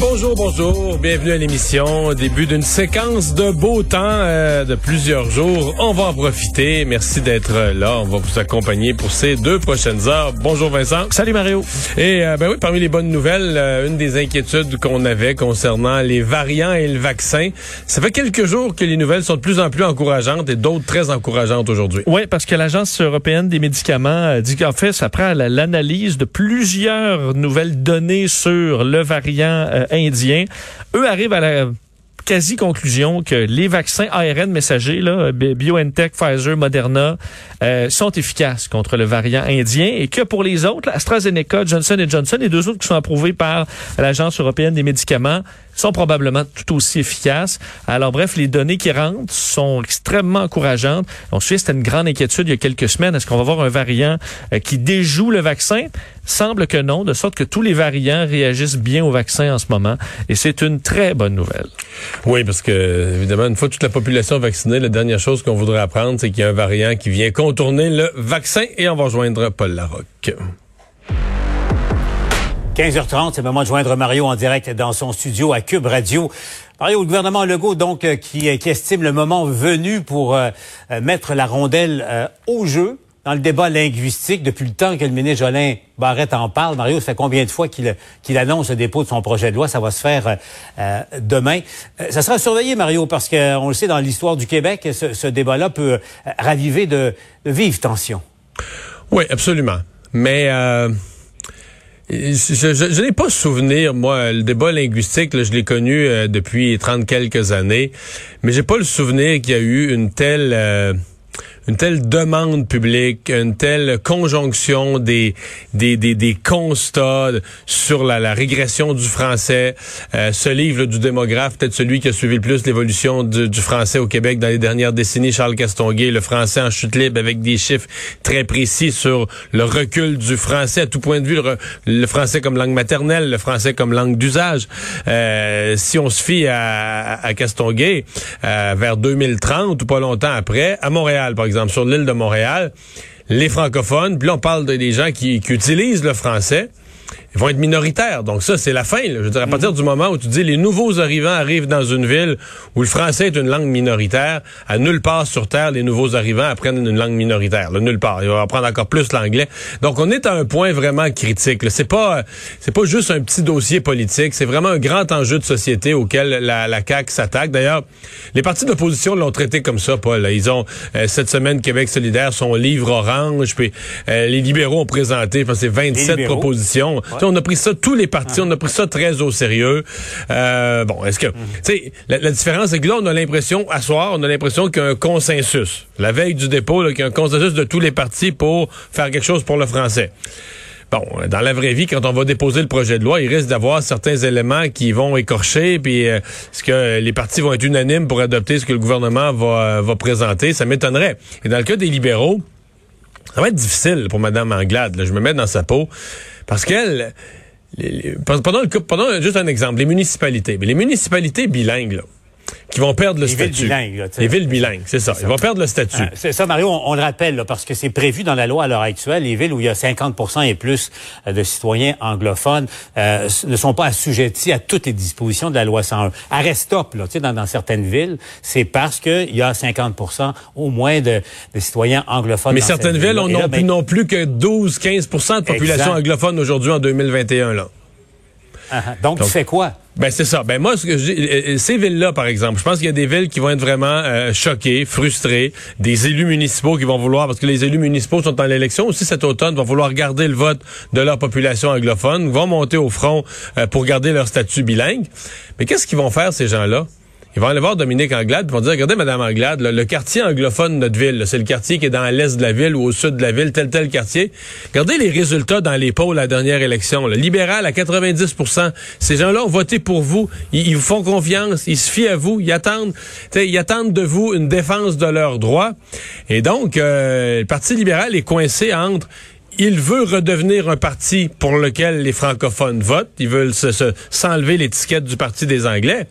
Bonjour, bonjour, bienvenue à l'émission. Début d'une séquence de beau temps euh, de plusieurs jours. On va en profiter. Merci d'être là. On va vous accompagner pour ces deux prochaines heures. Bonjour Vincent. Salut Mario. Et euh, ben oui, parmi les bonnes nouvelles, euh, une des inquiétudes qu'on avait concernant les variants et le vaccin, ça fait quelques jours que les nouvelles sont de plus en plus encourageantes et d'autres très encourageantes aujourd'hui. Oui, parce que l'Agence européenne des médicaments dit qu'en fait, ça prend l'analyse de plusieurs nouvelles données sur le variant indiens. Eux arrivent à la quasi-conclusion que les vaccins ARN messagers, là, BioNTech, Pfizer, Moderna, euh, sont efficaces contre le variant indien et que pour les autres, AstraZeneca, Johnson Johnson et deux autres qui sont approuvés par l'Agence européenne des médicaments sont probablement tout aussi efficaces. Alors bref, les données qui rentrent sont extrêmement encourageantes. On suit, c'était une grande inquiétude il y a quelques semaines. Est-ce qu'on va avoir un variant euh, qui déjoue le vaccin? Semble que non, de sorte que tous les variants réagissent bien au vaccin en ce moment. Et c'est une très bonne nouvelle. Oui, parce que, évidemment, une fois toute la population vaccinée, la dernière chose qu'on voudrait apprendre, c'est qu'il y a un variant qui vient contourner le vaccin et on va joindre Paul Larocque. 15h30, c'est le moment de joindre Mario en direct dans son studio à Cube Radio. Mario, le gouvernement Legault, donc, euh, qui, qui estime le moment venu pour euh, euh, mettre la rondelle au jeu dans le débat linguistique depuis le temps que le ministre Jolin Barrette en parle. Mario, ça fait combien de fois qu'il annonce le dépôt de son projet de loi? Ça va se faire demain. ça sera surveillé, Mario, parce qu'on le sait, dans l'histoire du Québec, ce, débat-là peut raviver de, de, vives tensions. Oui, absolument. Mais... Je, n'ai pas souvenir, moi, le débat linguistique, je l'ai connu euh, depuis trente quelques années, mais j'ai pas le souvenir qu'il y a eu une telle euh, une telle demande publique, une telle conjonction des des, des, des constats sur la, la, régression du français. Euh, ce livre du démographe, peut-être celui qui a suivi le plus l'évolution du, du, français au Québec dans les dernières décennies, Charles Castonguay, le français en chute libre avec des chiffres très précis sur le recul du français à tout point de vue, le, français comme langue maternelle, le français comme langue d'usage. Euh, si on se fie à, à Castonguay, euh, vers 2030 ou pas longtemps après, à Montréal par exemple, sur l'île de Montréal, les francophones, puis là, on parle des gens qui utilisent le français ils vont être minoritaires. Donc ça, c'est la fin. Je veux dire, à mhm. partir du moment où tu dis les nouveaux arrivants arrivent dans une ville où le français est une langue minoritaire, à nulle part sur Terre, les nouveaux arrivants apprennent une langue minoritaire. Là, nulle part. Ils vont apprendre encore plus l'anglais. Donc on est à un point vraiment critique. C'est pas c'est pas juste un petit dossier politique. C'est vraiment un grand enjeu de société auquel la, la CAQ s'attaque. D'ailleurs, les partis d'opposition l'ont traité comme ça, Paul. Ils ont euh, cette semaine Québec solidaire son livre orange. Puis euh, les libéraux ont présenté, enfin, c'est 27 propositions on a pris ça, tous les partis, on a pris ça très au sérieux. Euh, bon, est-ce que, tu sais, la, différence, c'est que là, on a l'impression, à soir, on a l'impression qu'il y a un consensus. La veille du dépôt, qu'il y a un consensus de tous les partis pour faire quelque chose pour le français. Bon, dans la vraie vie, quand on va déposer le projet de loi, il risque d'avoir certains éléments qui vont écorcher, puis euh, est-ce que les partis vont être unanimes pour adopter ce que le gouvernement va, va présenter? Ça m'étonnerait. Et dans le cas des libéraux, ça va être difficile pour Mme Anglade. Je me mets dans sa peau. Parce qu'elle, pendant, le, pendant juste un exemple, les municipalités. Mais les municipalités bilingues, là, qui vont perdre le les statut. Villes bilingues, les villes bilingues, c'est ça. Ils vont perdre le statut. Ah, c'est ça, Mario, on, le rappelle, parce que c'est prévu dans la loi à l'heure actuelle. Les villes où il y a 50% et plus euh, de citoyens anglophones euh, ne sont pas assujettis à toutes les dispositions de la loi 101. Arrêt stop, là, dans, dans certaines villes, c'est parce qu'il y a 50% au moins de, de citoyens anglophones. Mais certaines villes ont non, plus, ben non plus que 12-15% de population anglophone aujourd'hui en 2021. Là. Ah, ah. donc, tu fais quoi? Ben c'est ça. Ben moi, ce que je euh, euh, ces villes-là, par exemple, je pense qu'il y a des villes qui vont être vraiment euh, choquées, frustrées, des élus municipaux qui vont vouloir, parce que les élus municipaux sont en l'élection aussi cet automne, vont vouloir garder le vote de leur population anglophone, vont monter au front pour garder leur statut bilingue. Mais qu'est-ce qu'ils vont faire ces gens-là? Ils vont aller voir Dominique Anglade, ils vont dire, regardez, Madame Anglade, le quartier anglophone de notre ville, c'est le quartier qui est dans l'est de la ville ou au sud de la ville, tel tel quartier. Regardez les résultats dans les polls la dernière élection. Le libéral à 90% Ces gens-là ont voté pour vous. Ils, vous font confiance. Ils se fient à vous. Ils attendent, ils attendent de vous une défense de leurs droits. Et donc, euh, le Parti libéral est coincé entre il veut redevenir un parti pour lequel les francophones votent. Ils veulent se, s'enlever l'étiquette du parti des Anglais.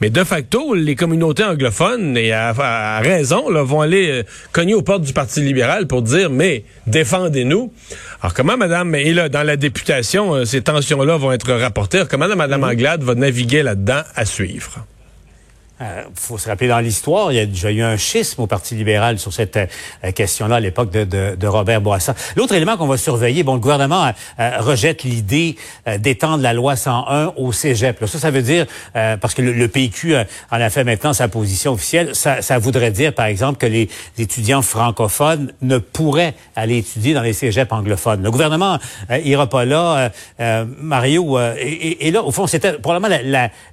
Mais de facto, les communautés anglophones, et à, raison, là, vont aller euh, cogner aux portes du Parti libéral pour dire, mais défendez-nous. Alors comment Madame, et là, dans la députation, euh, ces tensions-là vont être rapportées? comment Madame mm-hmm. Anglade va naviguer là-dedans à suivre? Il euh, faut se rappeler dans l'histoire, il y a déjà eu un schisme au Parti libéral sur cette euh, question-là à l'époque de, Robert Bourassa. L'autre élément qu'on va surveiller, bon, le gouvernement euh, rejette l'idée d'étendre la loi 101 au cégep. ça, ça veut dire, parce que le, PQ en a fait maintenant sa position officielle, ça, voudrait dire, par exemple, que les, étudiants francophones ne pourraient aller étudier dans les cégeps anglophones. Le gouvernement ira pas là. Mario, et, là, au fond, c'était probablement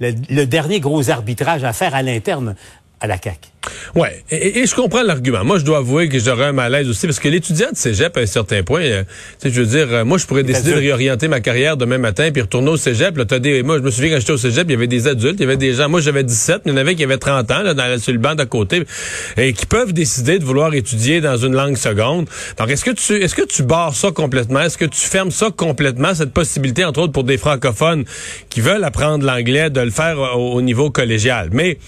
le dernier gros arbitrage à faire à l'interne à la CAQ. Ouais, et, je comprends l'argument. Moi, je dois avouer que j'aurais un malaise aussi parce que l'étudiant de cégep, à un certain point, euh, tu sais, je veux dire, euh, moi, je pourrais décider de réorienter ma carrière demain matin puis retourner au cégep. Là, as des, moi, je me souviens quand j'étais au cégep, il y avait des adultes, il y avait des gens. Moi, j'avais 17, mais il y en avait qui avaient 30 ans là, dans, sur le banc d'à côté et qui peuvent décider de vouloir étudier dans une langue seconde. Donc, est-ce que tu, est-ce que tu barres ça complètement? Est-ce que tu fermes ça complètement cette possibilité, entre autres, pour des francophones qui veulent apprendre l'anglais, de le faire au, au niveau collégial? Mais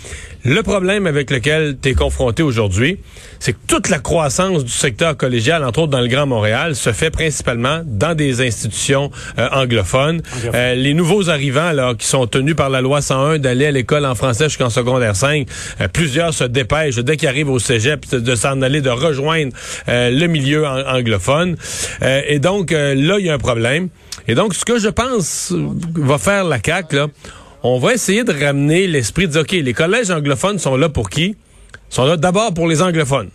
le problème avec lequel tu es confronté aujourd'hui, c'est que toute la croissance du secteur collégial, entre autres dans le Grand Montréal, se fait principalement dans des institutions euh, anglophones. Euh, les nouveaux arrivants là, qui sont tenus par la loi 101 d'aller à l'école en français jusqu'en secondaire 5, euh, plusieurs se dépêchent dès qu'ils arrivent au cégep de s'en aller, de rejoindre le milieu anglophone. et donc là, il y a un problème. Et donc, ce que je pense va faire la CAQ, là, on va essayer de ramener l'esprit de dire, OK, les collèges anglophones sont là pour qui? Sont là d'abord pour les anglophones.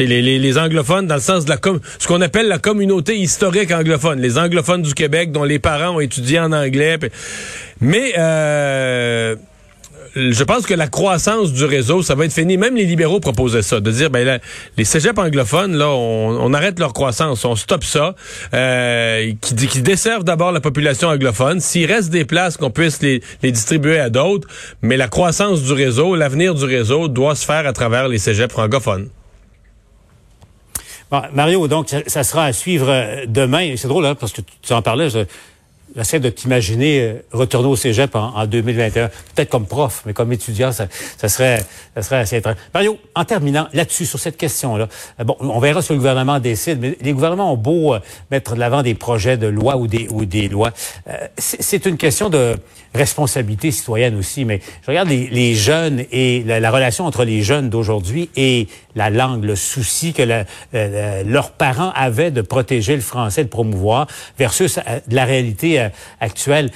Les, anglophones dans le sens de la ce qu'on appelle la communauté historique anglophone, les anglophones du Québec dont les parents ont étudié en anglais. Mais euh, je pense que la croissance du réseau, ça va être fini. Même les libéraux proposaient ça, de dire, ben les cégeps anglophones, là, on, arrête leur croissance, on stoppe ça, euh, qui, desservent d'abord la population anglophone. S'il reste des places, qu'on puisse les, distribuer à d'autres, mais la croissance du réseau, l'avenir du réseau doit se faire à travers les cégeps francophones. Mario, donc ça, sera à suivre euh, demain. C'est drôle, hein, parce que tu en parlais. Je J'essaie de t'imaginer euh, retourner au cégep en, 2021. Peut-être comme prof, mais comme étudiant, ça, serait, ça serait assez étrange. Mario, en terminant là-dessus, sur cette question-là, euh, bon, on verra si le gouvernement décide, mais les gouvernements ont beau euh, mettre de l'avant des projets de loi ou des, ou des lois. c'est une question de responsabilité citoyenne aussi, mais je regarde les, jeunes et la, relation entre les jeunes d'aujourd'hui et la langue, le souci que leurs parents avaient de protéger le français, de promouvoir, versus la réalité actuelle,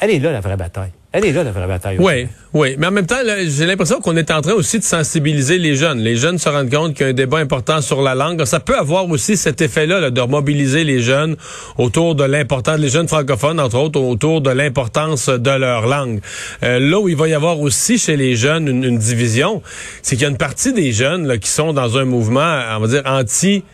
elle est là, la vraie bataille. Elle est là, la vraie bataille. Oui, oui. Mais en même temps, j'ai l'impression qu'on est en train aussi de sensibiliser les jeunes. Les jeunes se rendent compte qu'il y a un débat important sur la langue. Ça peut avoir aussi cet effet-là de mobiliser les jeunes autour de l'importance, les jeunes francophones, entre autres, autour de l'importance de leur langue. Euh, là où il va y avoir aussi chez les jeunes une, division, c'est qu'il y a une partie des jeunes là, qui sont dans un mouvement, on va dire, anti-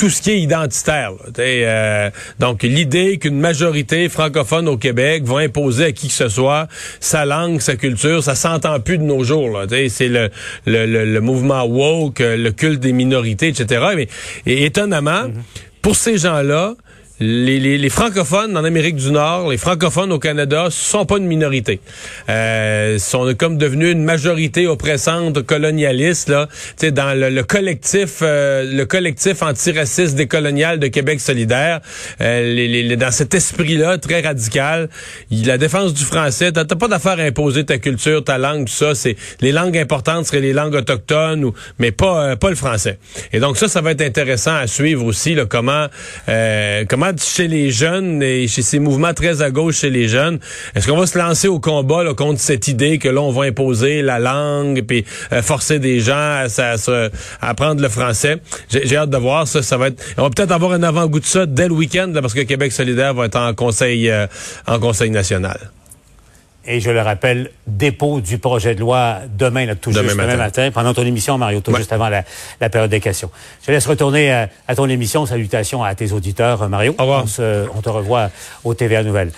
tout ce qui est identitaire. Euh, donc, l'idée qu'une majorité francophone au Québec va imposer à qui que ce soit sa langue, sa culture, ça s'entend plus de nos jours. C'est le, le, le, mouvement woke, le culte des minorités, etc. Mais et étonnamment, mm-hmm. pour ces gens-là, les, les, les, francophones en Amérique du Nord, les francophones au Canada, sont pas une minorité. Euh, sont comme devenus une majorité oppressante colonialiste là, dans le, le collectif, euh, le collectif antiraciste décolonial de Québec solidaire. Euh, les, les, dans cet esprit-là très radical, la défense du français, t'as pas d'affaire à imposer ta culture, ta langue, tout ça. C'est les langues importantes seraient les langues autochtones, ou, mais pas euh, pas le français. Et donc ça, ça va être intéressant à suivre aussi là, comment euh, chez les jeunes et chez ces mouvements très à gauche chez les jeunes, est-ce qu'on va se lancer au combat contre cette idée que là, on va imposer la langue puis euh, forcer des gens à, à, apprendre le français? J'ai hâte de voir ça. Ça va être. On va peut-être avoir un avant-goût de ça dès le week-end parce que Québec solidaire va être en conseil euh, en conseil national. Et je le rappelle, dépôt du projet de loi demain, là, tout juste demain matin, pendant ton émission, Mario, tout juste avant la, période des questions. Je te laisse retourner à, ton émission. Salutations à tes auditeurs, Mario. Au revoir. On, on te revoit au TVA Nouvelles.